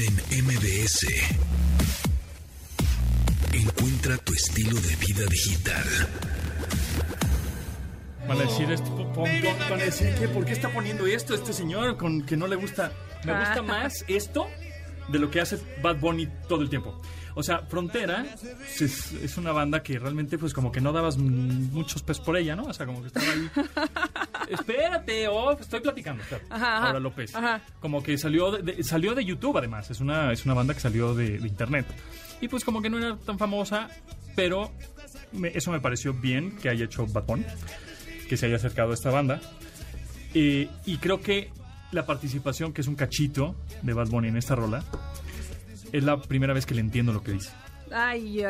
en MBS. Encuentra tu estilo de vida digital. Van a decir esto, decir que por qué está poniendo esto este señor con que no le gusta. Me gusta más esto de lo que hace Bad Bunny todo el tiempo. O sea, Frontera es, es una banda que realmente pues como que no dabas muchos pes por ella, ¿no? O sea, como que estaba ahí. Espérate, oh, estoy platicando. Ajá, ajá. Ahora López. Ajá. Como que salió de, de- salió de YouTube además. Es una, es una banda que salió de, de internet. Y pues como que no era tan famosa, pero me- eso me pareció bien que haya hecho Bunny que se haya acercado a esta banda. Eh, y creo que la participación, que es un cachito de Bad Bunny en esta rola, es la primera vez que le entiendo lo que dice. Ay,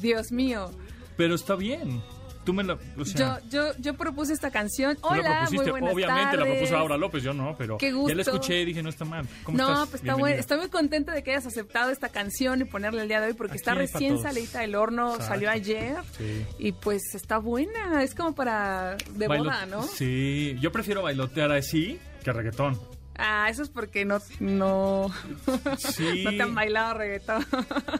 Dios mío. Pero está bien. Tú me la. O sea, Yo, yo, yo propuse esta canción. la Hola, muy buenas Obviamente la tardes. propuso Aura López, yo no, pero Qué ya gusto. la escuché y dije, no está mal. ¿Cómo No, estás? pues está bueno. Estoy muy contenta de que hayas aceptado esta canción y ponerla el día de hoy porque Aquí está recién salida del horno, Exacto. salió ayer Sí. y pues está buena. Es como para de Bailo- boda, ¿no? Sí, yo prefiero bailotear así que reggaetón. Ah, eso es porque no, no, Sí. no te han bailado reggaetón.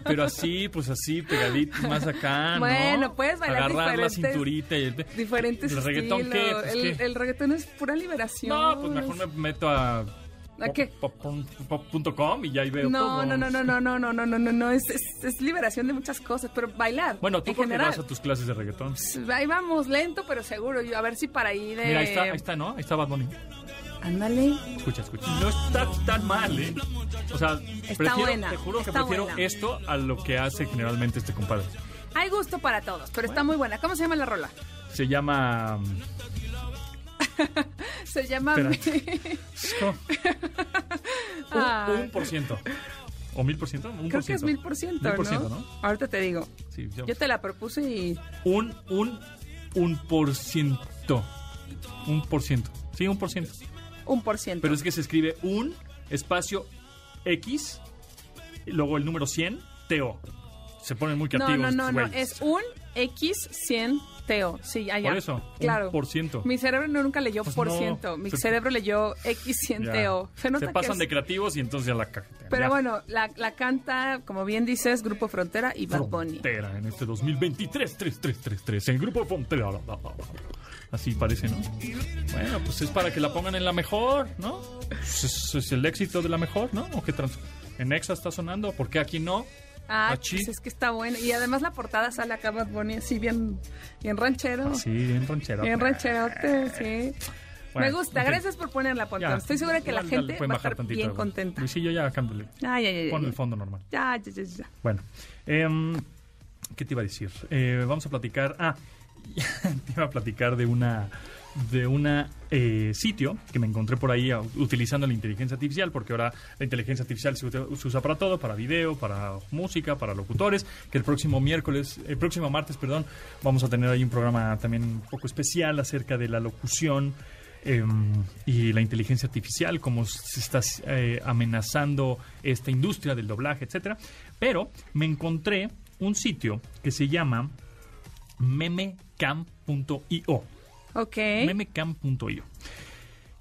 Pero así, pues así, pegadito, más acá, ¿no? Bueno, puedes bailar Agarrar la cinturita y el... Diferentes ¿El reggaetón estilos. qué? Pues, el, ¿qué? el reggaetón es pura liberación. No, pues mejor me meto a... ¿A qué? pop- pop- pop- punto com y ya ahí veo No, todo. no, no, no, no, no, no, no, no, no, no, es, es, es liberación de muchas cosas, pero bailar. Bueno, tú porque vas a tus clases de reggaetón. Ahí vamos, lento, pero seguro. Yo, a ver si para ahí de. Mira, ahí está, ahí está, ¿no? Ahí está Bad Bunny. Ándale. Escucha, escucha. No está tan mal, ¿eh? O sea, prefiero, buena, te juro que está prefiero buena. esto a lo que hace generalmente este compadre. Hay gusto para todos, pero está muy buena. ¿Cómo se llama la rola? Se llama... Se llama. ¿cómo? Ah. un, un por ciento. ¿O mil por ciento? Un Creo por que es mil por ciento, Mil por ¿no? ciento, ¿no? Ahorita te digo. Sí, yo- Yo te la propuse y. Un, un, un por ciento. Un por ciento. Sí, un por ciento. Un por ciento. Pero es que se escribe un espacio X y luego el número 100 TO. Se ponen muy no, creativos. no, no, no. güeyes. Es un X100 TO. Sí, allá. Por eso, Claro. por ciento. Mi cerebro no, nunca leyó Pues por no, ciento. Mi se- cerebro leyó X100 Ya. TO. Se Se que pasan es- de creativos y entonces ya la cajetean. Pero Ya. bueno, la, la canta, como bien dices, Grupo Frontera y Bad Bunny. Frontera en este 2023 3333 el grupo Frontera así parece no bueno pues es para que la pongan en la mejor no Pues es, es el éxito de la mejor no o qué trans en Exa está sonando ¿por qué aquí no Ah, Achí. pues es que está buena. Y además la portada sale acá Bad Bunny así bien, bien ranchero. sí bien ranchero Bien rancherote, sí. Bueno, Me gusta, gracias por ponerla, Ponte. Ya, Estoy segura que la ya gente va a estar tantito, bien contenta. Luisillo ya cámbiale Ay, ay, ay, pon el fondo normal Ya, ya, ya, ya. Bueno, em, ¿qué te iba a decir? Eh, vamos a platicar. Ah, te iba a platicar de una de una eh, sitio que me encontré por ahí utilizando la inteligencia artificial, porque ahora la inteligencia artificial se, usa- para todo, para video, para música, para locutores, que el próximo miércoles, el próximo martes, perdón, vamos a tener ahí un programa también un poco especial acerca de la locución em, y la inteligencia artificial, cómo se está eh, amenazando esta industria del doblaje, etcétera. Pero me encontré un sitio que se llama memecam.io. Ok. Memecam.io.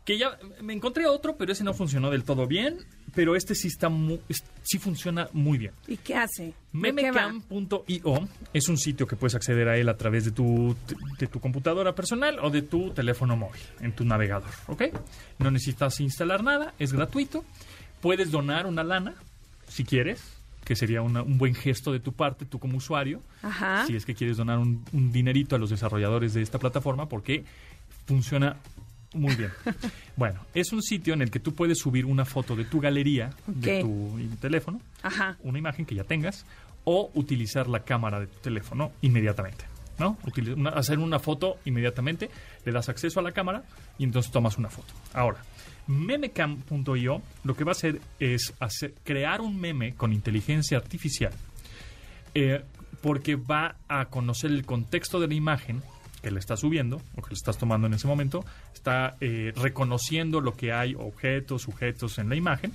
Que ya me encontré otro, pero ese no funcionó del todo bien. Pero este sí está mu- sí funciona muy bien. ¿Y qué hace? Memecam.io es un sitio que puedes acceder a él a través de tu, de tu computadora personal o de tu teléfono móvil, en tu navegador, ¿ok? No necesitas instalar nada, es gratuito. Puedes donar una lana, si quieres, que sería una- un buen gesto de tu parte, tú como usuario, Ajá. si es que quieres donar un, un dinerito a los desarrolladores de esta plataforma, porque funciona muy bien. bueno, es un sitio en el que tú puedes subir una foto de tu galería, de tu teléfono, Ajá. una imagen que ya tengas o utilizar la cámara de tu teléfono inmediatamente. ¿no? Una- hacer una foto inmediatamente, le das acceso a la cámara y entonces tomas una foto. Ahora, memecam.io lo que va a hacer es crear un meme con inteligencia artificial eh, porque va a conocer el contexto de la imagen que le estás subiendo o que le estás tomando en ese momento, está eh, reconociendo lo que hay, objetos, sujetos en la imagen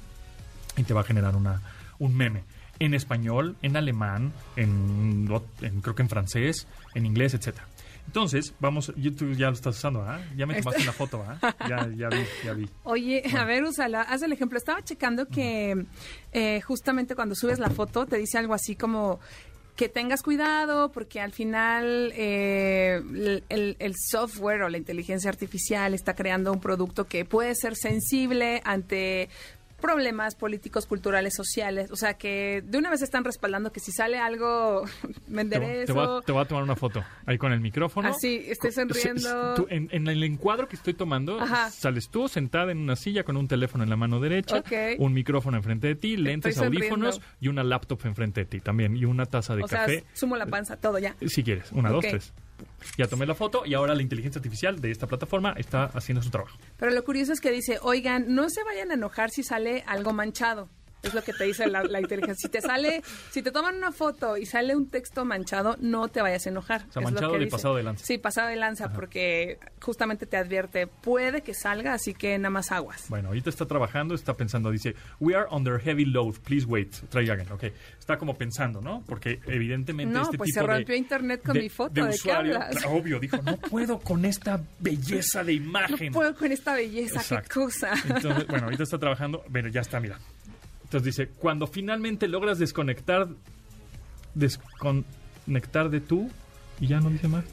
y te va a generar una, un meme. En español, en alemán, en, en- creo que en francés, en inglés, etcétera. Entonces, vamos, yo- tú ya lo estás usando, ¿ah? Ya me tomaste una foto, ¿ah? Ya, ya vi, ya vi. Oye, a ver, úsala, haz el ejemplo. Estaba checando que eh, justamente cuando subes la foto te dice algo así como que tengas cuidado porque al final eh, el, el- el software o la inteligencia artificial está creando un producto que puede ser sensible ante problemas políticos, culturales, sociales. O sea, que de una vez están respaldando que si sale algo, me te enderezo. te voy a tomar una foto ahí con el micrófono. Así, estoy Co- se- sonriendo. tú- en, en el encuadro que estoy tomando, Ajá. sales tú sentada en una silla con un teléfono en la mano derecha, un micrófono enfrente de ti, lentes, audífonos y una laptop enfrente de ti también y una taza de o sea, café. sumo la panza, todo ya. Si quieres, una, dos, tres. Ya tomé la foto y ahora la inteligencia artificial de esta plataforma está haciendo su trabajo. Pero lo curioso es que dice, oigan, no se vayan a enojar si sale algo manchado. Es lo que te dice la, la inteligencia. Si te sale, si te toman una foto y sale un texto manchado, no te vayas a enojar. O sea, Es lo manchado que de dice. pasado de lanza. Sí, pasado de lanza, porque justamente te advierte, puede que salga, así que nada más aguas. Bueno, ahorita está trabajando, está pensando, dice, we are under heavy load, please wait, try again. Ok, está como pensando, ¿no? Porque evidentemente No, este pues tipo se de- rompió internet con mi foto, ¿de qué usuario, hablas? obvio, dijo, no puedo con esta belleza de No imagen. puedo con esta belleza, Exacto. qué cosa. Entonces, bueno, ahorita está trabajando, bueno, ya está, mira. Entonces dice, cuando finalmente logras desconectar, desconectar de tú, y ya no dice más.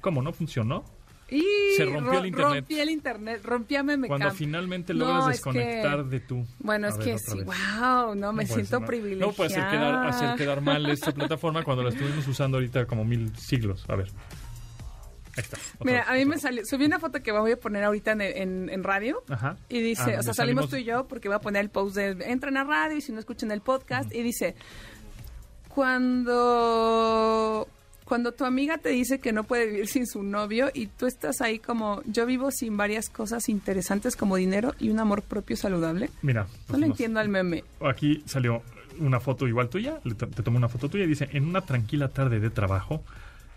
¿Cómo? ¿No funcionó? Y Se rompió el internet. Rompí el internet, rompí a. Cuando finalmente No, logras es desconectar que- de tú. Bueno, A es ver, que sí, vez. wow, no, me No siento ser, ¿no? privilegiada. No puede hacer quedar, hacer quedar mal esta plataforma cuando la estuvimos usando ahorita como mil siglos. A ver. Ahí está. Mira, vez, a mí me salió, subí una foto que voy a poner ahorita en, en- en radio Ajá. y dice, Ah, o sea, salimos tú y yo porque voy a poner el post de entren a radio y si no escuchan el podcast y dice, cuando cuando tu amiga te dice que no puede vivir sin su novio y tú estás ahí como yo vivo sin varias cosas interesantes como dinero y un amor propio saludable. Mira. No pues le nos- entiendo al meme. Aquí salió una foto igual tuya. to- Te tomo una foto tuya y dice: En una tranquila tarde de trabajo,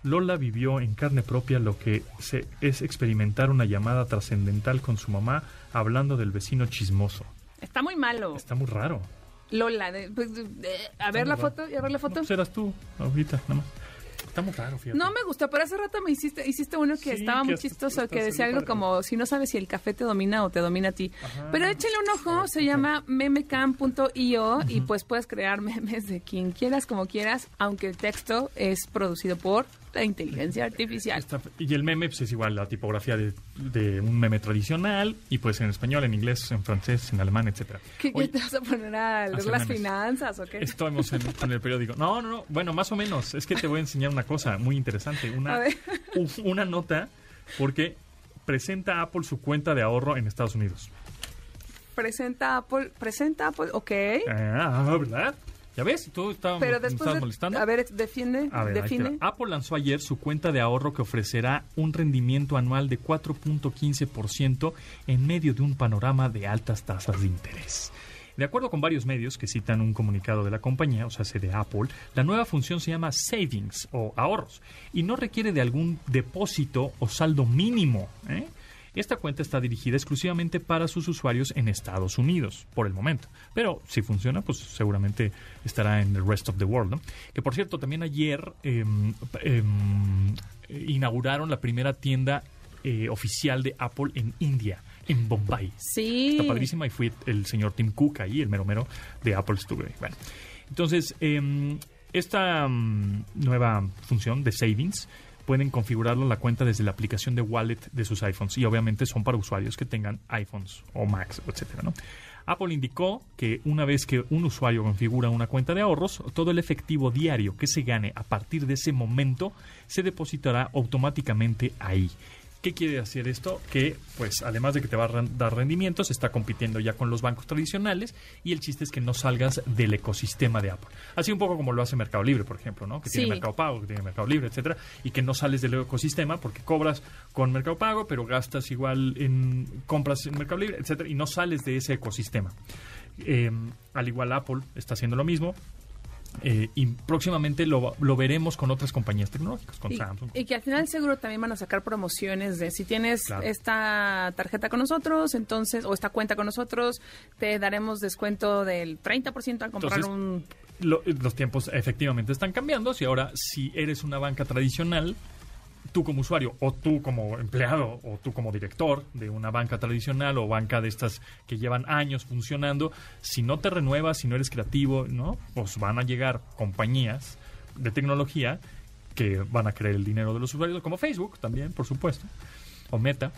Lola vivió en carne propia lo que se, es experimentar una llamada trascendental con su mamá hablando del vecino chismoso. Está muy malo. Está muy raro. Lola, de- pues, de- a ver la foto, a ver la No, foto. pues eras tú, ahorita, nada más. Está muy raro, fíjate. No me gustó, pero hace rato me hiciste, hiciste uno que Sí, estaba que muy chistoso, que decía algo padre. como, si no sabes si el café te domina o te domina a ti. Ajá. Pero échale un ojo, se llama memecam.io y pues puedes crear memes de quien quieras, como quieras, aunque el texto es producido por la inteligencia artificial. Y el meme pues, es igual la tipografía de, de un meme tradicional y pues en español, en inglés, en francés, en alemán, etcétera. ¿Qué, ¿Ya te vas a poner a leer las memes. finanzas o qué? Estamos en, en el periódico. No, no, no. Bueno, más o menos. Es que te voy a enseñar una cosa muy interesante. Una, una nota porque presenta Apple su cuenta de ahorro en Estados Unidos. Presenta Apple, presenta Apple, ok. Ah, ¿verdad? ¿Ya ves? Tú estabas, Pero me después, estabas de- molestando. a ver, defiende, A ver, define. Apple lanzó ayer su cuenta de ahorro que ofrecerá un rendimiento anual de 4.15% en medio de un panorama de altas tasas de interés. De acuerdo con varios medios que citan un comunicado de la compañía, o sea, de Apple, la nueva función se llama Savings o ahorros y no requiere de algún depósito o saldo mínimo. ¿eh? Esta cuenta está dirigida exclusivamente para sus usuarios en Estados Unidos, por el momento. Pero si funciona, pues seguramente estará en el rest of the world. ¿no? Que por cierto, también ayer em, em, inauguraron la primera tienda eh, oficial de Apple en India, en Bombay. Sí. Está padrísima y fue el señor Tim Cook ahí, el mero mero de Apple ahí. Bueno, entonces, em, esta mm, nueva función de savings pueden configurarlo en la cuenta desde la aplicación de wallet de sus iPhones y obviamente son para usuarios que tengan iPhones o Macs, etcétera. Apple indicó que una vez que un usuario configura una cuenta de ahorros, todo el efectivo diario que se gane a partir de ese momento se depositará automáticamente ahí. ¿Qué quiere decir esto? Que, pues, además de que te va a dar rendimientos, está compitiendo ya con los bancos tradicionales y el chiste es que no salgas del ecosistema de Apple. Así un poco como lo hace Mercado Libre, por ejemplo, ¿no? Que Sí. tiene Mercado Pago, que tiene Mercado Libre, etcétera, y que no sales del ecosistema porque cobras con Mercado Pago, pero gastas igual en compras en Mercado Libre, etcétera, y no sales de ese ecosistema. Eh, al igual Apple está haciendo lo mismo. Eh, y próximamente lo, lo veremos con otras compañías tecnológicas, con Y, Samsung. y que al final seguro también van a sacar promociones de si tienes Claro. esta tarjeta con nosotros, entonces, o esta cuenta con nosotros, te daremos descuento del 30% al comprar Entonces, un... Lo- los tiempos efectivamente están cambiando. Si ahora, si eres una banca tradicional, tú como usuario o tú como empleado o tú como director de una banca tradicional o banca de estas que llevan años funcionando, si no te renuevas, si no eres creativo, ¿no? Pues van a llegar compañías de tecnología que van a creer el dinero de los usuarios, como Facebook también, por supuesto, o Meta.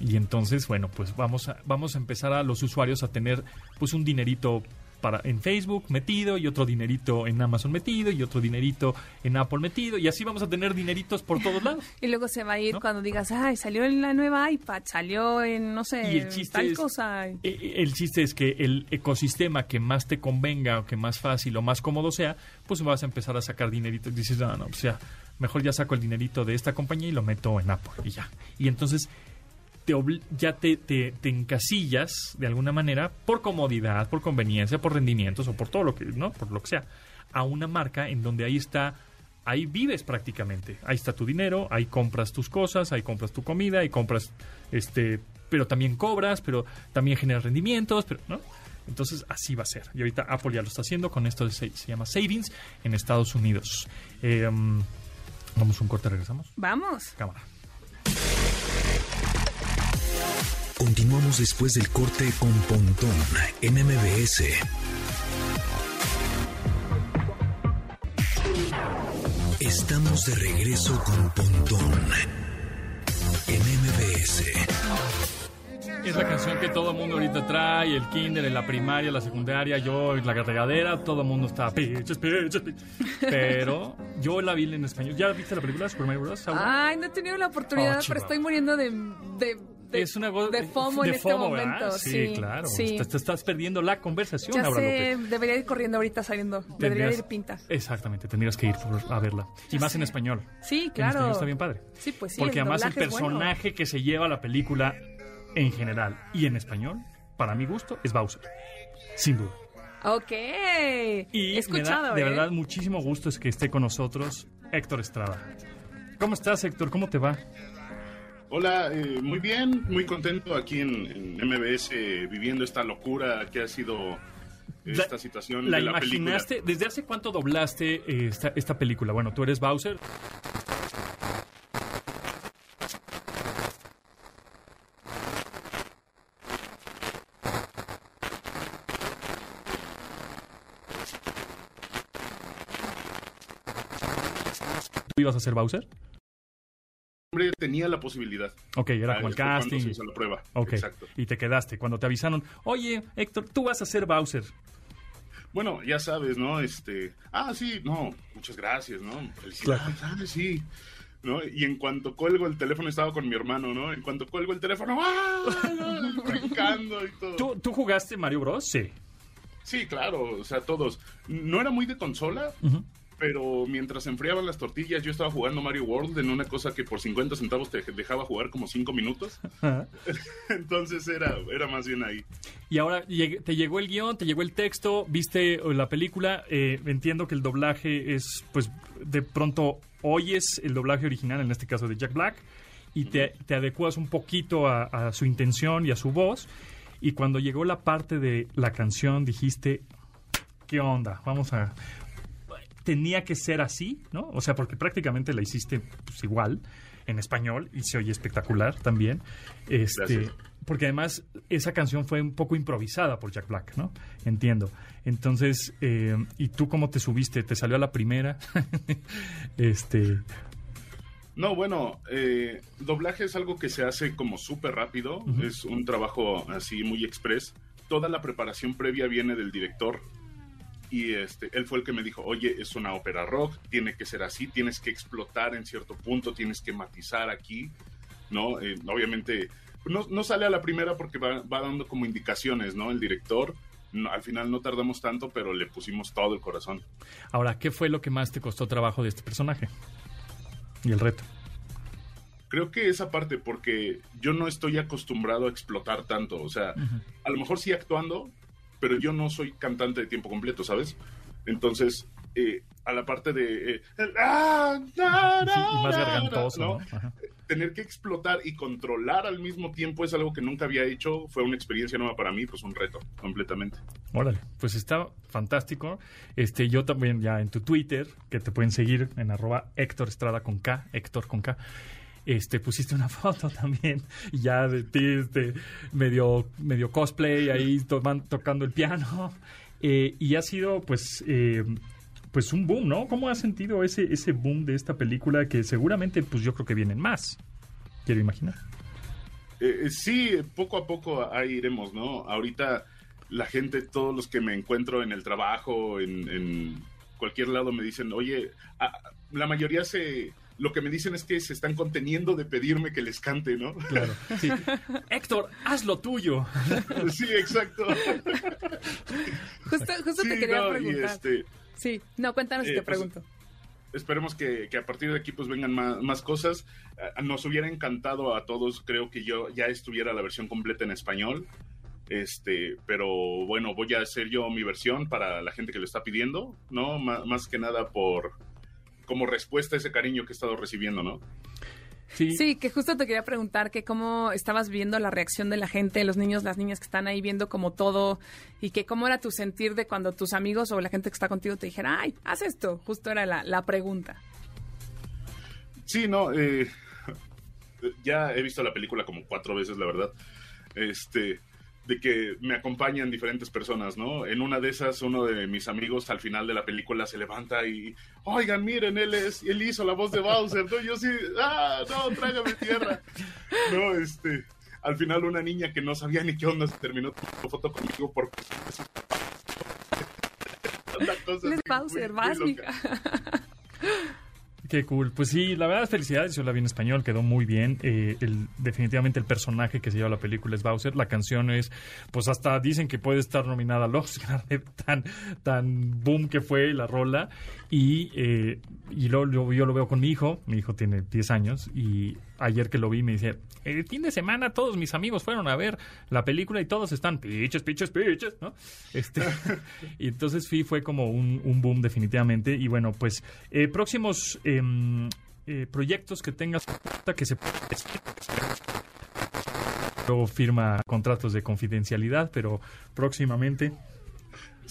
Y entonces, bueno, pues vamos a, vamos a empezar a los usuarios a tener pues un dinerito para en Facebook metido y otro dinerito en Amazon metido y otro dinerito en Apple metido y así vamos a tener dineritos por todos lados. Y luego se va a ir ¿No? cuando digas, ay, salió en la nueva iPad, salió en, no sé, Y el chiste tal es- cosa. Eh, eh, El chiste es que el ecosistema que más te convenga o que más fácil o más cómodo sea, pues vas a empezar a sacar dinerito. Dices, no, no, pues ya, mejor ya saco el dinerito de esta compañía y lo meto en Apple y ya. Y entonces te ya te, te, te encasillas de alguna manera por comodidad, por conveniencia, por rendimientos o por todo lo que, ¿no? Por lo que sea, a una marca en donde ahí está, ahí vives prácticamente. Ahí está tu dinero, ahí compras tus cosas, ahí compras tu comida, ahí compras, este, pero también cobras, pero también generas rendimientos, pero, ¿no? Entonces así va a ser. Y ahorita Apple ya lo está haciendo con esto de se, llama Savings en Estados Unidos. Eh, um, vamos a un corte, regresamos. Vamos. Cámara. Continuamos después del corte con Pontón en MBS. Estamos de regreso con Pontón en MBS. Es la canción que todo el mundo ahorita trae, el kinder, en la primaria, la secundaria, yo en la regadera, todo el mundo está piches, piches, piches. Pero yo la vi en español. ¿Ya viste la película Super Mario Bros? Ay, no he tenido la oportunidad, Oh, pero estoy muriendo de, de, de, es una de FOMO en de este FOMO, ¿verdad? momento. Sí, Sí, claro. Sí. Te, te estás perdiendo la conversación, Ya Laura sé, López. debería ir corriendo ahorita saliendo. Debería ir pinta. Exactamente, tendrías que ir por- a verla. Y Ya más sé. en español. Sí, En claro. español está bien padre. Sí, pues sí. Porque el además el bueno. personaje que se lleva la película en general y en español, para mi gusto, es Bowser. Sin duda. Ok. Y escuchado, me da de ¿eh? verdad muchísimo gusto es que esté con nosotros Héctor Estrada. ¿Cómo estás, Héctor? ¿Cómo te va? Hola, eh, muy bien, muy contento aquí en, en MBS eh, viviendo esta locura que ha sido esta La- situación ¿La de la película. imaginaste? ¿Desde hace cuánto doblaste eh, esta, esta película? Bueno, tú eres Bowser. ¿Tú ibas a ser Bowser? Tenía la posibilidad. Ok, era como el casting. se hizo la prueba. Ok, Exacto. y te quedaste. Cuando te avisaron, oye, Héctor, tú vas a ser Bowser. Bueno, ya sabes, ¿no? Este, ah, sí, no, muchas gracias, ¿no? Felicidades, ah, sí. ¿No? Y en cuanto cuelgo el teléfono, estaba con mi hermano, ¿no? En cuanto cuelgo el teléfono, ¡ah! Brincando y todo. ¿Tú, ¿Tú jugaste Mario Bros? Sí. Sí, claro, o sea, todos. No era muy de consola, Ujú. Pero mientras enfriaban las tortillas, yo estaba jugando Mario World en una cosa que por 50 centavos te dejaba jugar como 5 minutos. Entonces era, era más bien ahí. Y ahora te llegó el guion, te llegó el texto, viste eh, la película. eh, entiendo que el doblaje es, pues, de pronto oyes el doblaje original, en este caso de Jack Black, y te, te adecuas un poquito a, a su intención y a su voz. Y cuando llegó la parte de la canción, dijiste, ¿qué onda? Vamos a... Tenía que ser así, ¿no? O sea, porque prácticamente la hiciste pues, igual en español y se oye espectacular también. Este, Gracias. porque además esa canción fue un poco improvisada por Jack Black, ¿no? Entiendo. Entonces, eh, ¿y tú cómo te subiste? ¿Te salió a la primera? este, No, bueno, eh, doblaje es algo que se hace como súper rápido, es un trabajo así muy express. Toda la preparación previa viene del director y este, él fue el que me dijo, oye, es una ópera rock, tiene que ser así, tienes que explotar en cierto punto, tienes que matizar aquí, ¿no? Eh, obviamente, no, no sale a la primera porque va, va dando como indicaciones, ¿no? El director, No, al final no tardamos tanto, pero le pusimos todo el corazón. ahora, ¿qué fue lo que más te costó trabajo de este personaje? Y el reto. Creo que esa parte, porque yo no estoy acostumbrado a explotar tanto, o sea, a lo mejor sí actuando, pero yo no soy cantante de tiempo completo, ¿sabes? Entonces, eh, a la parte de... eh, ah, na, Sí, y más gargantoso, ¿no? ¿no? Ajá. Tener que explotar y controlar al mismo tiempo es algo que nunca había hecho, fue una experiencia nueva para mí, pues un reto, completamente. Órale, pues está fantástico. Este, yo también ya en tu Twitter, que te pueden seguir en arroba Héctor Estrada con K, Héctor con K. este, pusiste una foto también, y ya de ti, este, medio, medio cosplay ahí tocando el piano, eh, y ha sido, pues, eh, pues un boom, ¿no? ¿Cómo has sentido ese, ese boom de esta película que seguramente, pues yo creo que vienen más? Quiero imaginar. Eh, sí, poco a poco ahí iremos, ¿no? Ahorita la gente, todos los que me encuentro en el trabajo, en, cualquier lado, me dicen, oye, la mayoría se... Lo que me dicen es que se están conteniendo de pedirme que les cante, ¿no? Claro. Sí. Héctor, haz lo tuyo. sí, exacto. justo, justo te quería preguntar. Este, sí, no, cuéntanos y te eh, pues, pregunto esperemos que, a partir de aquí pues vengan más, cosas. nos hubiera encantado a todos, creo que yo ya estuviera la versión completa en español. Este, pero bueno, voy a hacer yo mi versión para la gente que lo está pidiendo, ¿no? más que nada por como respuesta a ese cariño que he estado recibiendo, ¿no? Sí. que justo te quería preguntar que cómo estabas viendo la reacción de la gente, los niños, las niñas que están ahí viendo como todo y que cómo era tu sentir de cuando tus amigos o la gente que está contigo te dijera, ay, haz esto. Justo era la, pregunta. Sí, no, eh, ya he visto la película como cuatro veces, la verdad. Este, de que me acompañan diferentes personas, ¿no? En una de esas, uno de mis amigos al final de la película se levanta y, oigan, miren, él es, él hizo la voz de Bowser, ¿no? Yo sí, ah, no, tráigame tierra. No, este, al final una niña que no sabía ni qué onda se terminó tomando foto conmigo por... es Bowser, vas, Qué cool. Pues sí, la verdad, felicidades. Yo la vi en español, quedó muy bien. Eh, el, definitivamente el personaje que se lleva la película es Bowser. La canción es, pues hasta dicen que puede estar nominada al Oscar, tan, tan boom que fue la rola. Y, eh, y lo, yo lo veo con mi hijo. Mi hijo tiene 10 años y ayer que lo vi me dice, el fin de semana todos mis amigos fueron a ver la película y todos están piches, piches, piches, ¿no? Este, y entonces sí fue como un, un boom definitivamente. Y bueno, pues eh, próximos em, eh, proyectos que tengas que se luego firma contratos de confidencialidad, pero próximamente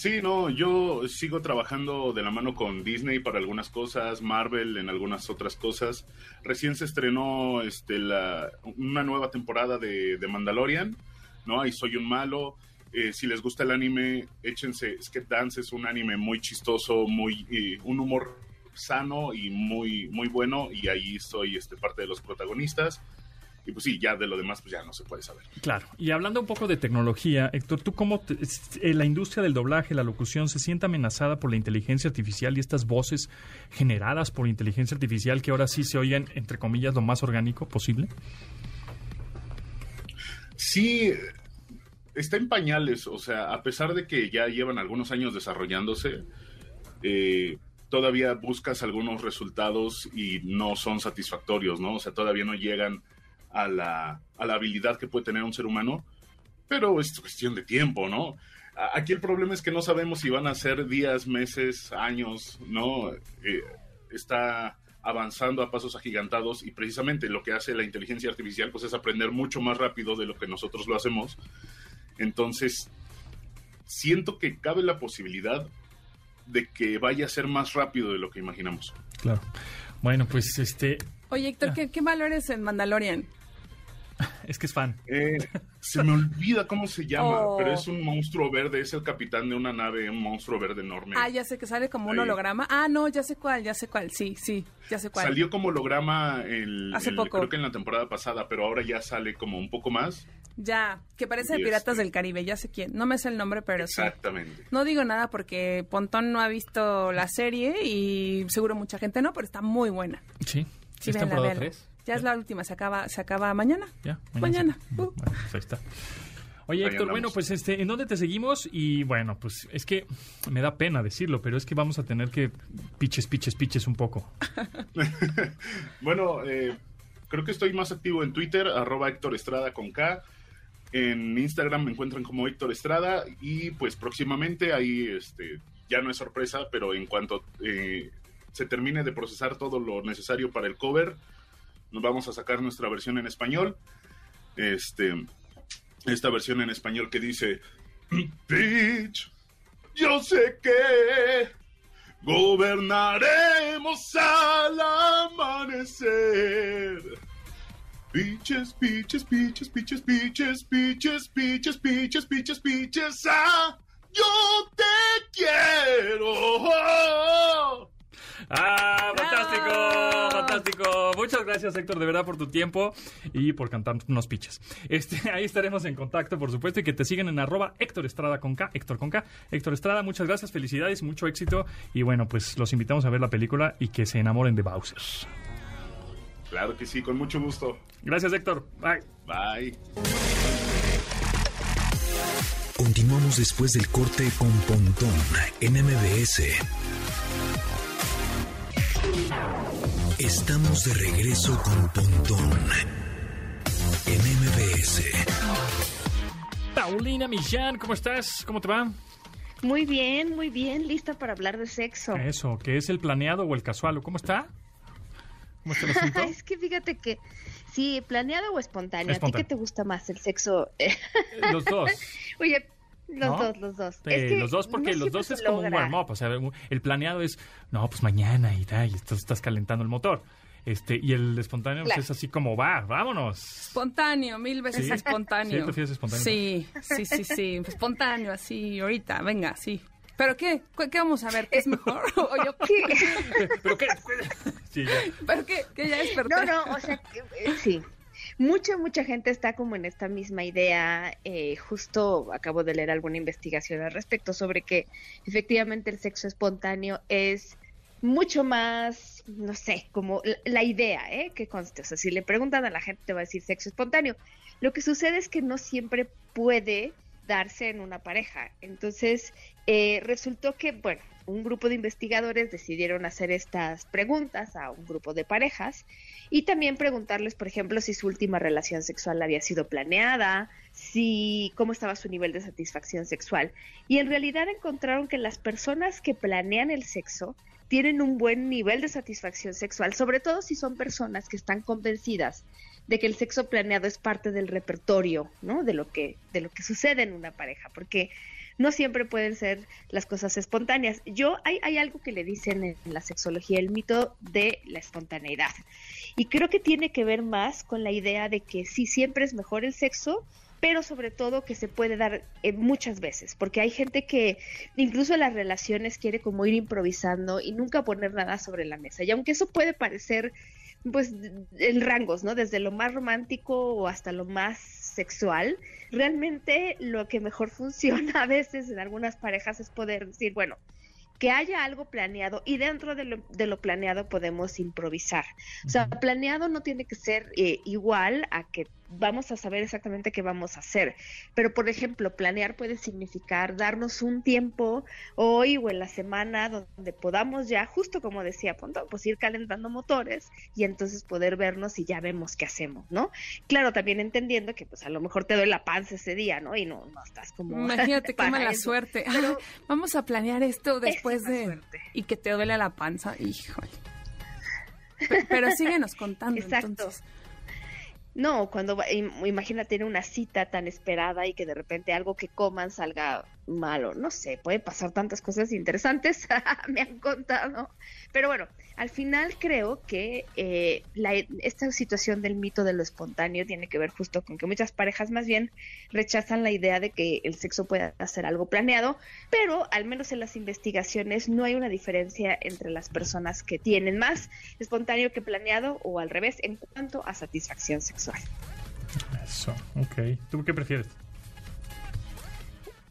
Sí, no, yo sigo trabajando de la mano con Disney para algunas cosas, Marvel en algunas otras cosas. Recién se estrenó este, la, una nueva temporada de, de Mandalorian, ¿no? Ahí soy un malo. Eh, si les gusta el anime, échense. Skate Dance es un anime muy chistoso, muy eh, un humor sano y muy muy bueno y ahí soy este parte de los protagonistas. Y pues sí, ya de lo demás pues ya no se puede saber. Claro. Y hablando un poco de tecnología, Héctor, ¿tú cómo eh, la industria del doblaje, la locución, se siente amenazada por la inteligencia artificial y estas voces generadas por inteligencia artificial que ahora sí se oyen, entre comillas, lo más orgánico posible? Sí, está en pañales. O sea, a pesar de que ya llevan algunos años desarrollándose, eh, todavía buscas algunos resultados y no son satisfactorios, ¿no? O sea, todavía no llegan a la, a la habilidad que puede tener un ser humano, pero es cuestión de tiempo, ¿no? Aquí el problema es que no sabemos si van a ser días, meses, años, ¿no? Eh, está avanzando a pasos agigantados y precisamente lo que hace la inteligencia artificial pues es aprender mucho más rápido de lo que nosotros lo hacemos. Entonces, siento que cabe la posibilidad de que vaya a ser más rápido de lo que imaginamos. Claro. Bueno, pues este... Oye, Héctor, ¿qué, ¿qué valores en Mandalorian? Es que es fan. Eh, se me olvida cómo se llama, oh. pero es un monstruo verde, es el capitán de una nave, un monstruo verde enorme. Ah, ya sé que sale como un holograma. Ah, no, ya sé cuál, ya sé cuál, sí, sí, ya sé cuál. Salió como holograma el, Hace poco. creo que en la temporada pasada, pero ahora ya sale como un poco más. Ya, que parece de Piratas este del Caribe, ya sé quién. No me sé el nombre, pero Exactamente. No digo nada porque Pontón no ha visto la serie y seguro mucha gente no, pero está muy buena. Sí, sí ¿Es temporada 3? Ya, es la última, se acaba, se acaba mañana. Ya, mañana. Uh. Pues ahí está. Oye, Héctor, bueno, pues este, ¿en dónde te seguimos? Y bueno, pues es que me da pena decirlo, pero es que vamos a tener que piches, piches, piches un poco. bueno, eh, creo que estoy más activo en Twitter, arroba Héctor Estrada con K. En Instagram me encuentran como Héctor Estrada y pues próximamente ahí, este, ya no es sorpresa, pero en cuanto eh, se termine de procesar todo lo necesario para el cover, nos vamos a sacar nuestra versión en español. Este, esta versión en español que dice, Bitch, yo sé que gobernaremos al amanecer. Piches, piches, piches, piches, piches, piches, piches, piches, piches, piches, ah, yo te quiero. ¡Ah! ¡Fantástico! ¡Fantástico! Muchas gracias, Héctor, de verdad, por tu tiempo y por cantarnos unos piches. Este, ahí estaremos en contacto, por supuesto, y que te sigan en arroba Héctor Estrada con K, Héctor con K. Héctor Estrada, muchas gracias, felicidades mucho éxito. Y bueno, pues los invitamos a ver la película y que se enamoren de Bowser. Claro que sí, con mucho gusto. Gracias, Héctor. Bye. Bye. Continuamos después del corte con Pontón en MBS. Estamos de regreso con Pontón en MBS. Paulina Millán, ¿cómo estás? ¿Cómo te va? Muy bien, muy bien, lista para hablar de sexo. Eso, ¿qué es el planeado o el casual? ¿Cómo está? ¿Cómo está el es que fíjate que, sí, planeado o espontáneo, ¿a ti Espontáneo. qué te gusta más el sexo? Los dos. Oye, los ¿No? dos, los dos. Sí, Es que los dos, porque no los dos es como un warm-up. O sea, el planeado es, no, pues mañana y tal, y estás, estás calentando el motor. Este, y el espontáneo pues, es así como va, vámonos. Espontáneo, mil veces ¿Sí? espontáneo. ¿Sí? ¿Prefieres espontáneo? Sí, sí, sí, sí. Espontáneo, así, ahorita, venga, sí. ¿Pero qué? ¿Qué, qué vamos a ver? ¿Qué es mejor? ¿O yo qué? ¿Pero qué? Sí, ya. ¿Pero qué? ¿Que ya desperté? No, no, o sea, que, eh, sí. Mucha, mucha gente está como en esta misma idea. eh, justo acabo de leer alguna investigación al respecto sobre que efectivamente el sexo espontáneo es mucho más, no sé, como la, idea, ¿eh? Que conste. O sea, si le preguntan a la gente, te va a decir sexo espontáneo. Lo que sucede es que no siempre puede darse en una pareja. Entonces, eh, resultó que, bueno, un grupo de investigadores decidieron hacer estas preguntas a un grupo de parejas y también preguntarles, por ejemplo, si su última relación sexual había sido planeada, si cómo estaba su nivel de satisfacción sexual. Y en realidad encontraron que las personas que planean el sexo tienen un buen nivel de satisfacción sexual, sobre todo si son personas que están convencidas de que el sexo planeado es parte del repertorio, ¿no? De lo que de lo que sucede en una pareja, porque no siempre pueden ser las cosas espontáneas. Yo hay, hay algo que le dicen en la sexología el mito de la espontaneidad. Y creo que tiene que ver más con la idea de que sí siempre es mejor el sexo, pero sobre todo que se puede dar eh, muchas veces, porque hay gente que incluso en las relaciones quiere como ir improvisando y nunca poner nada sobre la mesa. Y aunque eso puede parecer pues en rangos, ¿no? Desde lo más romántico o hasta lo más sexual, realmente lo que mejor funciona a veces en algunas parejas es poder decir, bueno, que haya algo planeado y dentro de lo, de lo planeado podemos improvisar. O sea, planeado no tiene que ser eh, igual a que vamos a saber exactamente qué vamos a hacer. Pero, por ejemplo, planear puede significar darnos un tiempo hoy o en la semana donde podamos ya, justo como decía Ponto, pues ir calentando motores y entonces poder vernos y ya vemos qué hacemos, ¿no? Claro, también entendiendo que pues a lo mejor te doy la panza ese día, ¿no? Y no, no estás como... Imagínate qué mala eso. suerte. Pero- Ah, vamos a planear esto después de... suerte. Y que te duele la panza. Híjole. Pero, pero síguenos contando Exacto. entonces. No, cuando imagínate una cita tan esperada y que de repente algo que coman salga malo, no sé, puede pasar tantas cosas interesantes, me han contado. Pero bueno, al final creo que eh, la- esta situación del mito de lo espontáneo tiene que ver justo con que muchas parejas más bien rechazan la idea de que el sexo pueda ser algo planeado, pero al menos en las investigaciones no hay una diferencia entre las personas que tienen más espontáneo que planeado o al revés en cuanto a satisfacción sexual. Eso, ok. ¿Tú qué prefieres?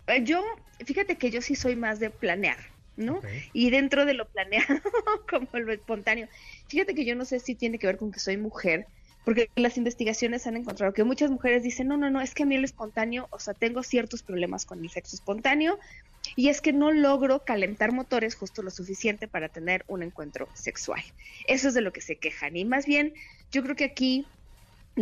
Eh, Yo, fíjate que yo sí soy más de planear, ¿no? Y dentro de lo planeado, como lo espontáneo, fíjate que yo no sé si tiene que ver con que soy mujer, porque las investigaciones han encontrado que muchas mujeres dicen, no, no, no, es que a mí el espontáneo, o sea, tengo ciertos problemas con el sexo espontáneo, y es que no logro calentar motores justo lo suficiente para tener un encuentro sexual. Eso es de lo que se quejan. Y más bien, yo creo que aquí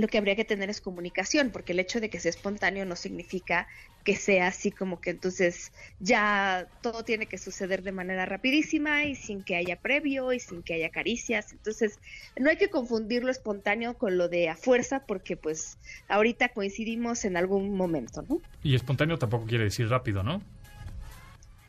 lo que habría que tener es comunicación, porque el hecho de que sea espontáneo no significa que sea así como que entonces ya todo tiene que suceder de manera rapidísima y sin que haya previo y sin que haya caricias. Entonces, no hay que confundir lo espontáneo con lo de a fuerza, porque pues ahorita coincidimos en algún momento, ¿no? Y espontáneo tampoco quiere decir rápido, ¿no?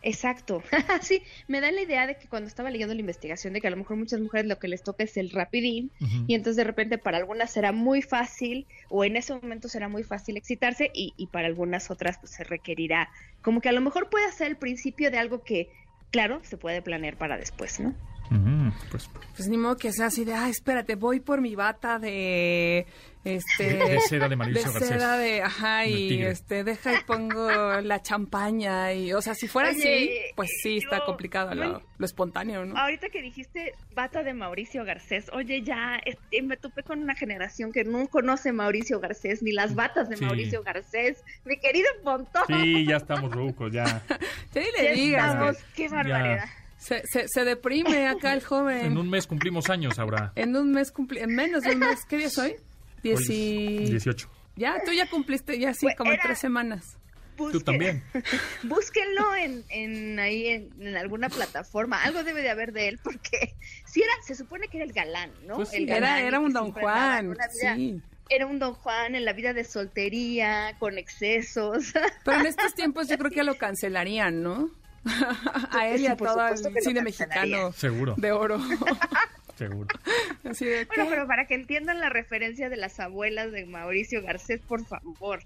Exacto. sí, me da la idea de que cuando estaba leyendo la investigación de que a lo mejor muchas mujeres lo que les toca es el rapidín y entonces de repente para algunas será muy fácil o en ese momento será muy fácil excitarse y, y para algunas otras pues se requerirá como que a lo mejor puede ser el principio de algo que claro se puede planear para después, ¿no? Pues Pues ni modo que sea así de, ah, espérate, voy por mi bata de, este... de seda de de Mauricio Garcés. seda de, ajá, De y tigre. este, deja y pongo la champaña y, o sea, si fuera Oye, así, pues sí, está yo- complicado lo, lo espontáneo, ¿no? Ahorita que dijiste bata de Mauricio Garcés, oye, ya este, me topé con una generación que no conoce Mauricio Garcés ni las batas de Sí. Mauricio Garcés. Mi querido Pontón. Sí, ya estamos rucos, ya. Sí, ya le digas, estamos. Qué barbaridad. Se, se, se deprime acá el joven. En un mes cumplimos años ahora. En un mes cumpli en menos de un mes, ¿qué día soy? Dieci... es 18. Ya, tú ya cumpliste, ya sí, Pues como en era- tres semanas. Tú también. Búsquenlo en, en ahí en, en alguna plataforma. Algo debe de haber de él porque si era, se supone que era el galán, ¿no? Pues. El Era, galán era un don Juan, una vida- sí. Era un don Juan en la vida de soltería, con excesos. Pero en estos tiempos yo creo que ya lo cancelarían, ¿no? a él y a todo el cine mexicano Seguro, de oro. Seguro. Así de, Bueno, pero para que entiendan la referencia de las abuelas de Mauricio Garcés, por favor.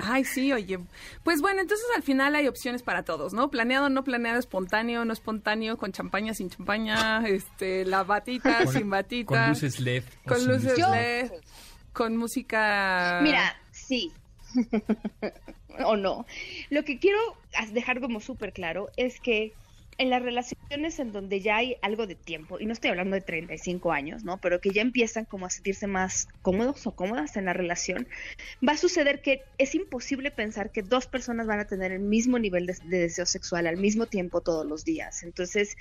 Ay, sí, oye. Pues bueno, entonces al final hay opciones para todos, ¿no? Planeado, no planeado, espontáneo, no espontáneo, con champaña, sin champaña, este, la batita, Con- sin batita. Con luces LED. Con luces Yo- LED, con música... Mira, sí. o no. Lo que quiero dejar como súper claro es que en las relaciones en donde ya hay algo de tiempo, y no estoy hablando de 35 años, ¿no? Pero que ya empiezan como a sentirse más cómodos o cómodas en la relación, va a suceder que es imposible pensar que dos personas van a tener el mismo nivel de, de deseo sexual al mismo tiempo todos los días. Entonces,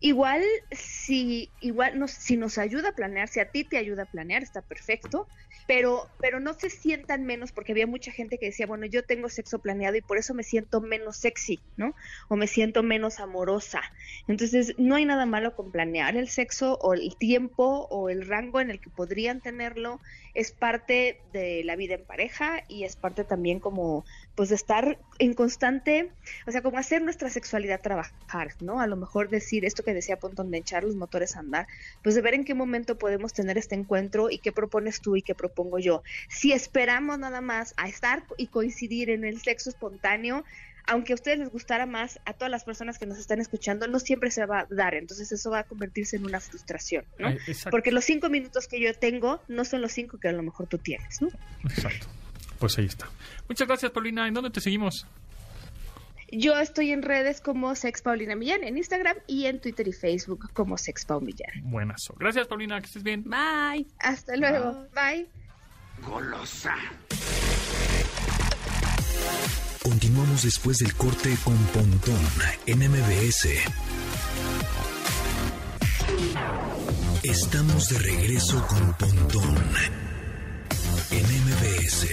igual si igual nos, si nos ayuda a planear, si a ti te ayuda a planear, está perfecto, pero pero no se sientan menos porque había mucha gente que decía, bueno, yo tengo sexo planeado y por eso me siento menos sexy, ¿no? O me siento menos Entonces, no hay nada malo con planear el sexo o el tiempo o el rango en el que podrían tenerlo, es parte de la vida en pareja y es parte también como pues de estar en constante, o sea, como hacer nuestra sexualidad trabajar, ¿no? A lo mejor decir esto que decía Pontón de echar los motores a andar, pues de ver en qué momento podemos tener este encuentro y qué propones tú y qué propongo yo. Si esperamos nada más a estar y coincidir en el sexo espontáneo, aunque a ustedes les gustara más, a todas las personas que nos están escuchando, no siempre se va a dar, entonces eso va a convertirse en una frustración, ¿no? Eh, exacto. Porque los cinco minutos que yo tengo no son los cinco que a lo mejor tú tienes, ¿no? Exacto. Pues ahí está. Muchas gracias, Paulina. ¿En dónde te seguimos? Yo estoy en redes como Sex Paulina Millán, en Instagram y en Twitter y Facebook como Sex Paul Millán. Buenazo. Gracias, Paulina. Que estés bien. Bye. Hasta luego. Bye. Continuamos después del corte con Pontón en MBS. Estamos de regreso con Pontón en MBS.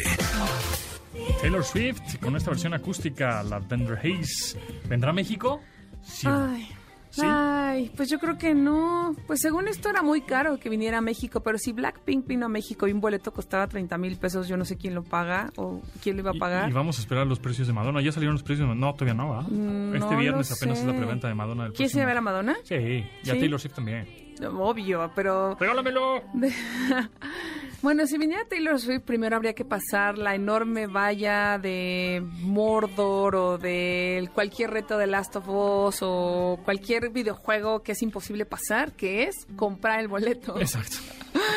Taylor Swift con esta versión acústica, la Vendor Haze. ¿Vendrá a México? Sí. Ay. ¿Sí? Ay, pues yo creo que no. Pues según esto era muy caro que viniera a México, pero si Blackpink vino a México y un boleto costaba 30 mil pesos, yo no sé quién lo paga o quién lo iba a pagar. Y, vamos a esperar los precios de Madonna. ¿Ya salieron los precios de Madonna? No, todavía no, ¿va? Mm, este viernes apenas sé. es la preventa de Madonna. del ¿Quieres ir a ver a Madonna? Sí, y a ¿Sí? Taylor Swift también. Obvio, pero... ¡Regálamelo! Bueno, si viniera Taylor Swift, primero habría que pasar la enorme valla de Mordor o de cualquier reto de Last of Us o cualquier videojuego que es imposible pasar, que es comprar el boleto. Exacto.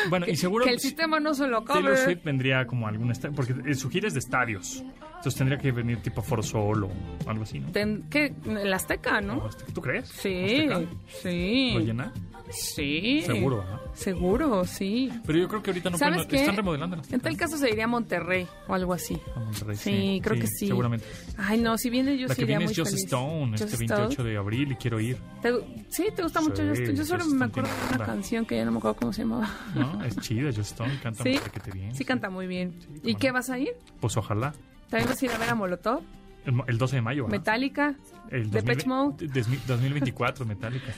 Bueno, y seguro que el si- sistema no se lo Taylor cobre. Swift vendría como algún estadio, porque eh, su gira es de estadios. Entonces tendría que venir tipo Foro Sol o algo así, ¿no? Ten- ¿Qué? El Azteca, ¿no? ¿Tú crees? Sí, ¿Azteca? sí. ¿Lo llena? Sí. Seguro, ¿verdad? Seguro, sí. Pero yo creo que ahorita no ¿Sabes pueden, qué? están remodelando el En tal caso se iría a Monterrey o algo así. A Monterrey, Sí, creo que sí. Seguramente. Ay, no, si viene yo La sí que iría viene muy es Just feliz. Stone, Just este Stone. 28 de abril y quiero ir. ¿Te- sí, te gusta mucho Sí, Just Stone? Yo solo Just me Stone acuerdo de una onda. canción que ya no me acuerdo cómo se llamaba. ¿No? Es chida, Just Stone, canta Sí, te bien. sí canta muy bien. Sí, ¿Y qué no. vas a ir? Pues ojalá. ¿También vas a ir a ver a Molotov? El, el 12 de mayo, ¿verdad? ¿Metallica? El Depeche 2000 Mode. des- 2024, Metallica.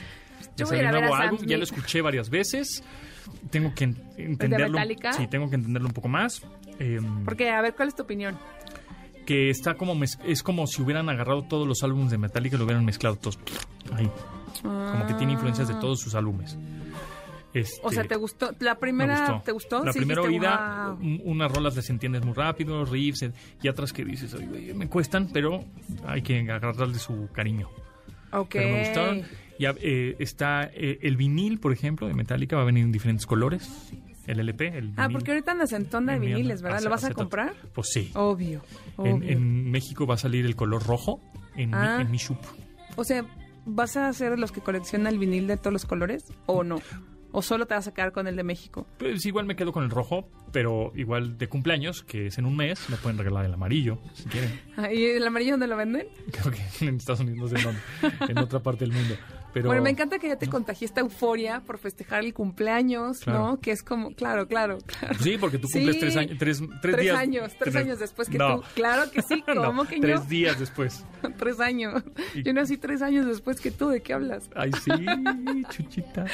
Yo voy a ver nuevo a álbum, ya lo escuché varias veces. Tengo que en- entenderlo. Sí, tengo que entenderlo un poco más. Em, Porque, a ver, ¿cuál es tu opinión? que está como es como si hubieran agarrado todos los álbumes de Metallica y lo hubieran mezclado todos ahí como que tiene influencias de todos sus álbumes Este, O sea, ¿te gustó? ¿La me primera gustó. te gustó? La Sí, primera oída, "Wow". un- unas rolas les entiendes muy rápido, riffs, eh, y otras que dices, "Ay, güey, me cuestan, pero hay que agarrarle su cariño. Ok. Pero me gustaron. Ya eh, está eh, el vinil, por ejemplo, de Metallica, va a venir en diferentes colores. El LP, el vinil. Ah, porque ahorita andas en tonda de viniles, ¿verdad? ¿Lo vas a comprar? Pues sí. Obvio. En, obvio. en México va a salir el color rojo en, mi- Ah. en mi shop. O sea, ¿vas a ser de los que colecciona el vinil de todos los colores o no? ¿O solo te vas a quedar con el de México? Pues igual me quedo con el rojo, pero igual de cumpleaños, que es en un mes, me pueden regalar el amarillo, si quieren. Ah, ¿Y el amarillo dónde lo venden? Creo que en Estados Unidos, no sé en, dónde, en otra parte del mundo. Pero, Bueno, me encanta que ya te contagié esta euforia por festejar el cumpleaños, Claro. ¿no? Que es como, claro, claro, claro. Sí, porque tú Sí. cumples tres años, tres, tres, Tres días. años, tres años después que No. tú. Claro que sí, No, ¿cómo que tres no? días después. tres años. Y- Yo nací tres años después que tú, ¿de qué hablas? Ay, sí, chuchita.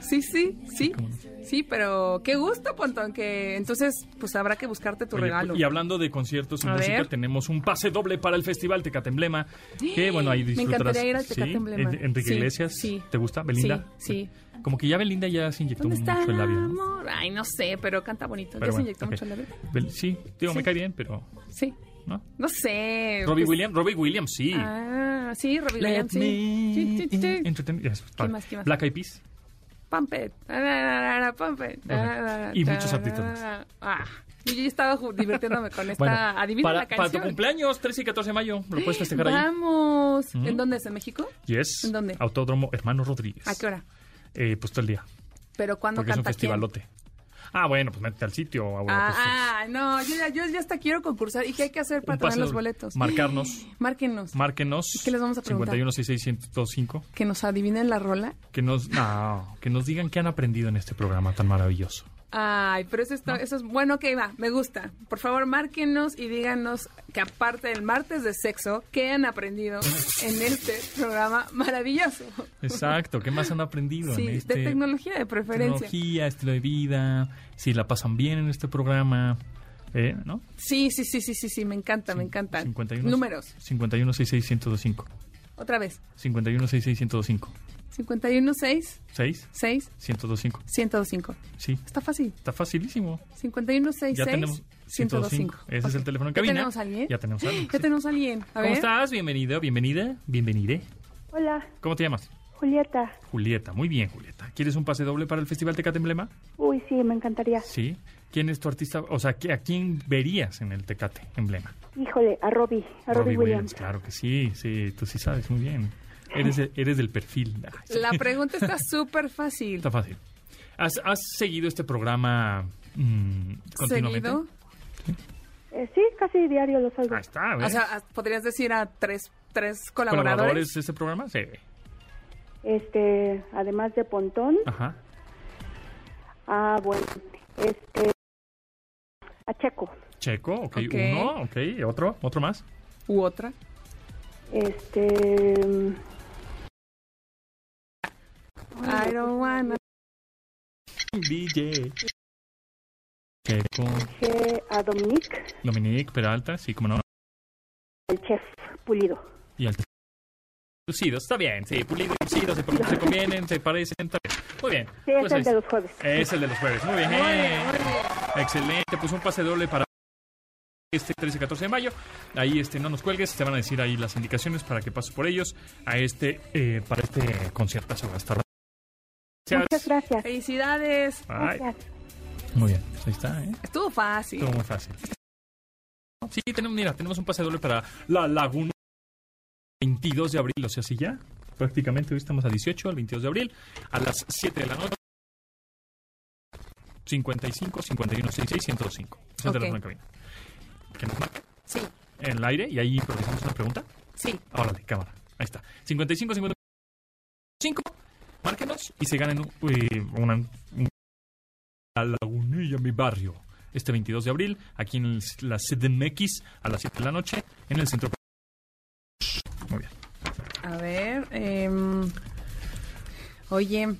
Sí, sí, sí. ¿Cómo no? Sí, pero qué gusto, Pontón, que entonces pues habrá que buscarte tu Oye, regalo. Y hablando de conciertos y A música, ver. tenemos un pase doble para el Festival Tecate Emblema. Que bueno, ahí Me disfrutarás. encantaría ir al Tecate ¿Sí? Enrique Sí, Iglesias. sí. ¿Te gusta? ¿Belinda? Sí, sí. Como que ya Belinda ya se inyectó ¿Dónde mucho está el labio. Ay, no sé, pero canta bonito. Pero ¿Ya se bueno, inyectó ok. mucho el labio? Bel- Sí, digo, me cae bien, pero Sí. ¿no? No sé. Robbie pues- Williams, Robbie Williams, sí. Ah, sí, Robbie Williams, sí. me Sí, sí, sí. entertain- yes, vale. más, qué más? Black Eyed Peas. Pump it. Pump it. Y muchos más. ah, yo ya estaba divirtiéndome con esta. Bueno, Adivina para, la para tu canción. cumpleaños, 13 y 14 de mayo, lo puedes festejar ahí. Vamos. ¿En dónde es? ¿En México? Yes. ¿En dónde? Autódromo Hermano Rodríguez. ¿A qué hora? Eh, pues todo el día. ¿Pero cuándo Porque es un quién? Ah, bueno, pues métete al sitio. Ah, pues, ah, no, yo ya, yo ya hasta quiero concursar. ¿Y qué hay que hacer para tener los boletos? Marcarnos. Márquenos. Márquenos. ¿Qué les vamos a preguntar? 51661025. que nos adivinen la rola. Que nos, no, que nos digan qué han aprendido en este programa tan maravilloso. Ay, pero eso, está, eso es bueno, ok, va, me gusta. Por favor, márquenos y díganos que aparte del martes de sexo, ¿qué han aprendido en este programa maravilloso? Exacto, ¿qué más han aprendido Sí, en este de tecnología de preferencia. tecnología, estilo de vida, si la pasan bien en este programa, eh, ¿no? Sí, sí, sí, sí, sí, sí, me encanta, me encantan. 51 Números, 51661025. otra vez. 51661025. 516 6 6 1025. 1025. Sí, Está fácil. está facilísimo. 5166 Ya tenemos 105. Ese es el teléfono en ¿Ya cabina. tenemos a alguien? Ya tenemos a alguien. Ya sí. tenemos a alguien. A ¿Cómo ver. estás? Bienvenido, bienvenida, bienvenide. Hola, ¿Cómo te llamas? Julieta. Julieta, muy bien, Julieta. ¿Quieres un pase doble para el Festival Tecate Emblema? Uy, sí, me encantaría. Sí. ¿Quién es tu artista? O sea, ¿qué- ¿a quién verías en el Tecate Emblema? Híjole, a Robbie, a Robbie, Williams. Claro que sí, sí, tú sí sabes muy bien. Eres, eres del perfil. Ay, sí. La pregunta está súper fácil. Está fácil. ¿Has, has seguido este programa mm, continuamente? ¿Seguido? Eh, sí, casi diario lo salgo. Ahí está, ¿ves? O sea, a- podrías decir a tres, tres colaboradores. ¿Colaboradores de este programa? Sí. Este, además de Pontón. Ajá. Ah, bueno, este, a Checo. Checo, ok. Ok. Uno, ok. ¿Otro? ¿Otro más? U otra. Este, don't wanna. DJ. Checo. dije a Dominique, Dominique Peralta, sí, como no. el chef pulido. Y al Lucidos, está bien, sí, pulido y lucido, se, se convienen, se parecen, está bien. Muy bien. Sí, es Pues el ahí de los jueves. Es el de los jueves, muy bien. Excelente, pues un pase doble para este 13 y 14 de mayo. Ahí este no nos cuelgues, te van a decir ahí las indicaciones para que pases por ellos a este eh, para este concierto. Hasta Muchas Gracias. Felicidades. Gracias. Muy bien, ahí está, ¿eh? Estuvo fácil. Todo muy fácil. Sí, tenemos, mira, tenemos un pase doble para la Laguna 22 de abril, o sea, sí ya. Prácticamente hoy estamos a 18, el 22 de abril, a las 7 de la noche. 55 51 66 105. Es el Ok. teléfono en cabina. Que nos marca Sí, en el aire y ahí improvisamos una pregunta. sí. Órale, cámara. Ahí está. 55 55. Márquenos y se ganen eh, una, un- la lagunilla, mi barrio. Este 22 de abril, aquí en el- la CDMX, a las 7 de la noche, en el centro. Muy bien. A ver. em, oye,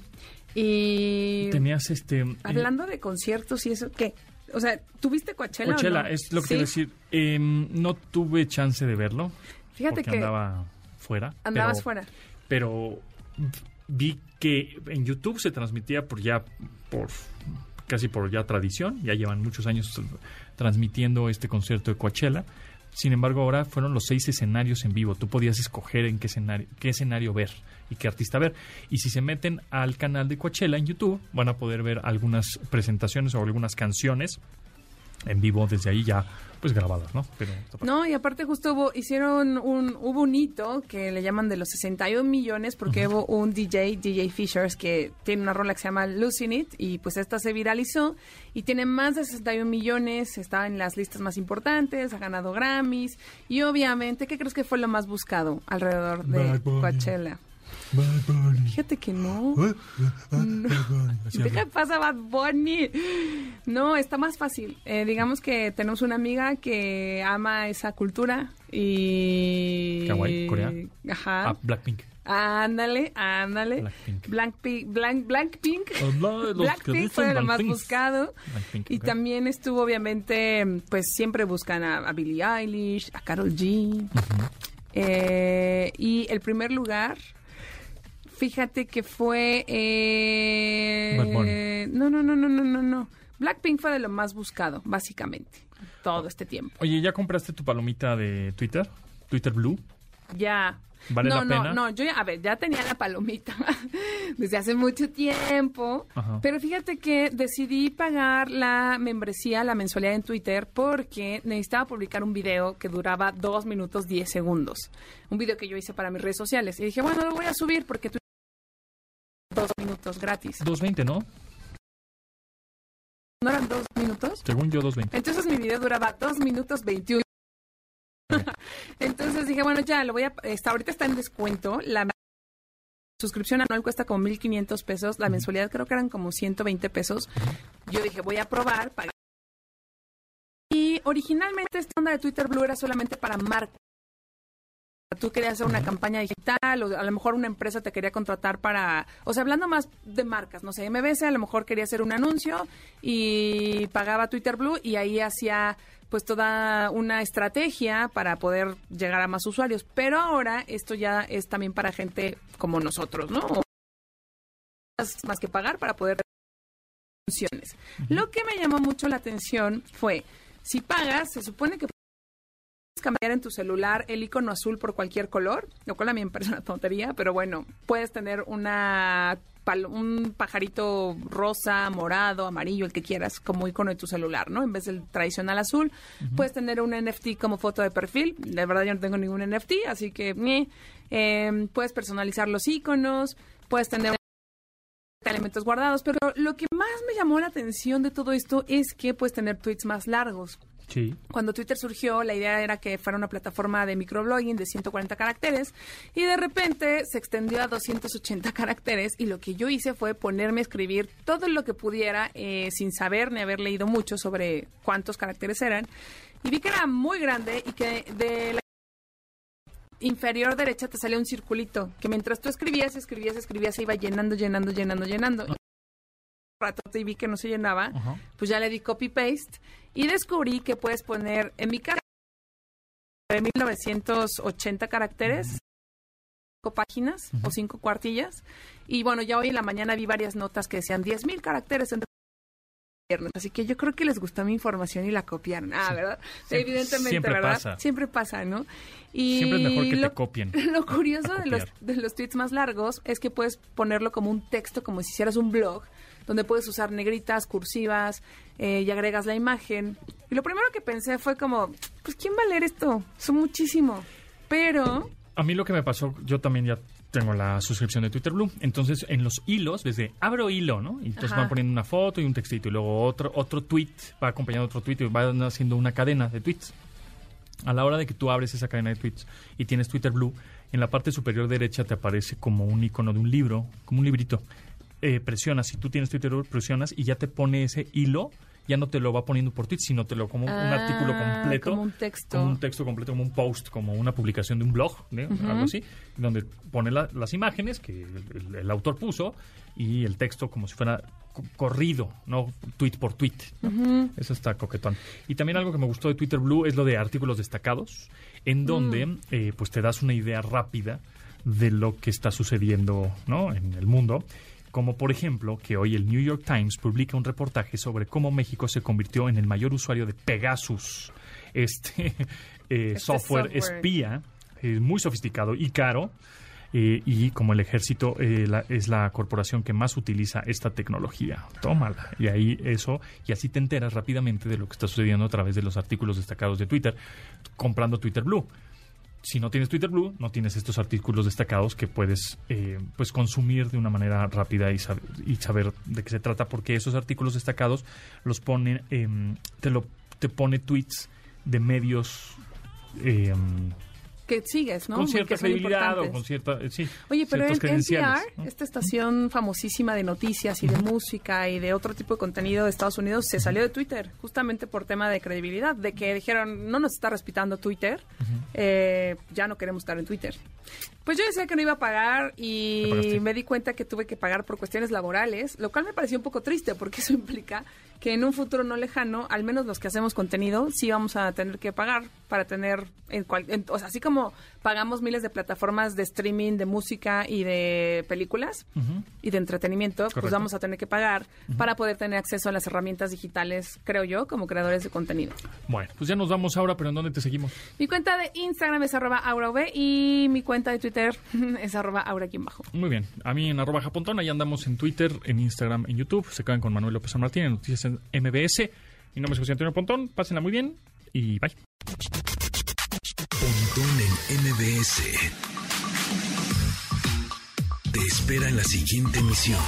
y. Tenías este. eh, Hablando de conciertos y eso, ¿qué? O sea, ¿tuviste Coachella? o Coachella, no? es lo que Sí. a decir. Em, no tuve chance de verlo. Fíjate porque que andaba fuera. andabas pero- fuera. Pero vi que en YouTube se transmitía por ya, por casi por ya tradición. Ya llevan muchos años transmitiendo este concierto de Coachella. Sin embargo, ahora fueron los seis escenarios en vivo. Tú podías escoger en qué escenario, qué escenario ver y qué artista ver. Y si se meten al canal de Coachella en YouTube, van a poder ver algunas presentaciones o algunas canciones en vivo desde ahí ya pues grabadas, ¿no? Pero. No, y aparte justo hubo, hicieron un, hubo un hito que le llaman de los 61 millones porque hubo un DJ, DJ Fishers, que tiene una rola que se llama Losing It y pues esta se viralizó y tiene más de 61 millones, está en las listas más importantes, ha ganado Grammys y obviamente, ¿qué crees que fue lo más buscado alrededor de. Coachella? Fíjate que no. No. Deja que pasa Bad Bunny. No, está más fácil. Eh, digamos que tenemos una amiga que ama esa cultura y... Kawaii, Corea. Ajá. Ah, Blackpink. Ándale, ándale. Blackpink. Blackpink. Blank, Blackpink. Que Blackpink fue lo más buscado. Blackpink, Y también estuvo, obviamente, pues siempre buscan a, a Billie Eilish, a Carol G. Eh, y el primer lugar, fíjate que fue... eh, no, no, no, no, no, no, no. Blackpink fue de lo más buscado, básicamente, todo este tiempo. Oye, ¿ya compraste tu palomita de Twitter? Twitter Blue. Ya. ¿Vale no, la no, pena? no, yo ya, a ver, ya tenía la palomita desde hace mucho tiempo, Ajá. pero fíjate que decidí pagar la membresía, la mensualidad en Twitter, porque necesitaba publicar un video que duraba dos minutos 10 segundos. Un video que yo hice para mis redes sociales. Y dije, bueno, lo voy a subir porque Twitter dos minutos gratis. 2.20, ¿no? ¿No eran dos minutos? Según yo, 2.20. Entonces mi video duraba 2 minutos 21. Entonces dije, bueno, ya lo voy a... Está, ahorita está en descuento. La suscripción anual cuesta como 1.500 pesos. La mensualidad creo que eran como 120 pesos. Yo dije, voy a probar. pagué. Y originalmente esta onda de Twitter Blue era solamente para marcas. Tú querías hacer una campaña digital o a lo mejor una empresa te quería contratar para, o sea, hablando más de marcas, no sé, MBS a lo mejor quería hacer un anuncio y pagaba Twitter Blue y ahí hacía pues toda una estrategia para poder llegar a más usuarios. Pero ahora esto ya es también para gente como nosotros, ¿no? O más- que pagar para poder funciones. Lo que me llamó mucho la atención fue, si pagas, se supone que cambiar en tu celular el icono azul por cualquier color, lo cual a mí me parece una tontería, pero bueno, puedes tener una un pajarito rosa, morado, amarillo, el que quieras, como icono de tu celular, ¿no? En vez del tradicional azul, puedes tener un NFT como foto de perfil. De verdad yo no tengo ningún NFT, así que. Eh, puedes personalizar los iconos, puedes tener elementos guardados, pero lo que más me llamó la atención de todo esto es que puedes tener tweets más largos. Cuando Twitter surgió, la idea era que fuera una plataforma de microblogging de 140 caracteres y de repente se extendió a 280 caracteres y lo que yo hice fue ponerme a escribir todo lo que pudiera eh, sin saber ni haber leído mucho sobre cuántos caracteres eran y vi que era muy grande y que de la inferior derecha te salía un circulito que mientras tú escribías, escribías, escribías se iba llenando, llenando, llenando, llenando. Rato y vi que no se llenaba, Ajá. pues ya le di copy paste y descubrí que puedes poner en mi caso de 1980 caracteres cinco páginas o cinco cuartillas. Y bueno ya hoy en la mañana vi varias notas que decían 10.000 caracteres en viernes. Así que yo creo que les gustó mi información y la copiaron. Ah verdad evidentemente siempre verdad pasa. siempre pasa no y Siempre es mejor que lo- te copien. lo curioso a de los, de los tweets más largos es que puedes ponerlo como un texto, como si hicieras un blog, donde puedes usar negritas, cursivas, eh, y agregas la imagen. Y lo primero que pensé fue como, pues ¿quién va a leer esto? Son muchísimo. Pero, A mí lo que me pasó, yo también ya tengo la suscripción de Twitter Blue. Entonces, en los hilos, desde abro hilo, ¿no? Y entonces Ajá. van poniendo una foto y un textito. Y luego otro, otro tweet, va acompañando otro tweet y van haciendo una cadena de tweets. A la hora de que tú abres esa cadena de tweets y tienes Twitter Blue, en la parte superior derecha te aparece como un icono de un libro, como un librito. Eh, presionas, si tú tienes Twitter presionas y ya te pone ese hilo ya no te lo va poniendo por tweet, sino te lo como un Ah, artículo completo. como un texto. Como un texto completo, como un post, como una publicación de un blog, algo así, donde pone la- las imágenes que el, el- el autor puso y el texto como si fuera co- corrido, no tweet por tweet. ¿no? Eso está coquetón. Y también algo que me gustó de Twitter Blue es lo de artículos destacados, en donde eh, pues te das una idea rápida de lo que está sucediendo ¿no? en el mundo. Como por ejemplo que hoy el New York Times publica un reportaje sobre cómo México se convirtió en el mayor usuario de Pegasus, este, eh, software, software. espía, eh, muy sofisticado y caro. eh, y como el ejército eh, la- es la corporación que más utiliza esta tecnología. Tómala. Y ahí eso, y así te enteras rápidamente de lo que está sucediendo a través de los artículos destacados de Twitter, comprando Twitter Blue si no tienes Twitter Blue, no tienes estos artículos destacados que puedes eh, pues consumir de una manera rápida y, sab- y saber de qué se trata, porque esos artículos destacados los pone, em, te lo te pone tweets de medios em, Que sigues, ¿no? con cierta credibilidad o con cierta eh, sí, Oye, pero en NPR, ¿no? esta estación famosísima de noticias y de música y de otro tipo de contenido de Estados Unidos, se salió de Twitter, justamente por tema de credibilidad, de que dijeron, no nos está respetando Twitter, eh, ya no queremos estar en Twitter. Pues yo decía que no iba a pagar ¿Qué y me di cuenta que tuve que pagar por cuestiones laborales, lo cual me pareció un poco triste porque eso implica que en un futuro no lejano, al menos los que hacemos contenido, sí vamos a tener que pagar para tener, en cual, en- o sea, así como pagamos miles de plataformas de streaming, de música y de películas y de entretenimiento, pues vamos a tener que pagar para poder tener acceso a las herramientas digitales, creo yo, como creadores de contenido. Bueno, pues ya nos vamos ahora, pero ¿en dónde te seguimos? Mi cuenta de Instagram es arroba aurav y mi cuenta de Twitter es arroba aura aquí bajo. Muy bien, a mí en arroba japontón, ahí andamos en Twitter, en Instagram, en YouTube, se quedan con Manuel López San Martín en Noticias en MBS. Mi nombre es José Antonio Pontón, pásenla muy bien y bye. Pontón en MBS. Te espera en la siguiente emisión.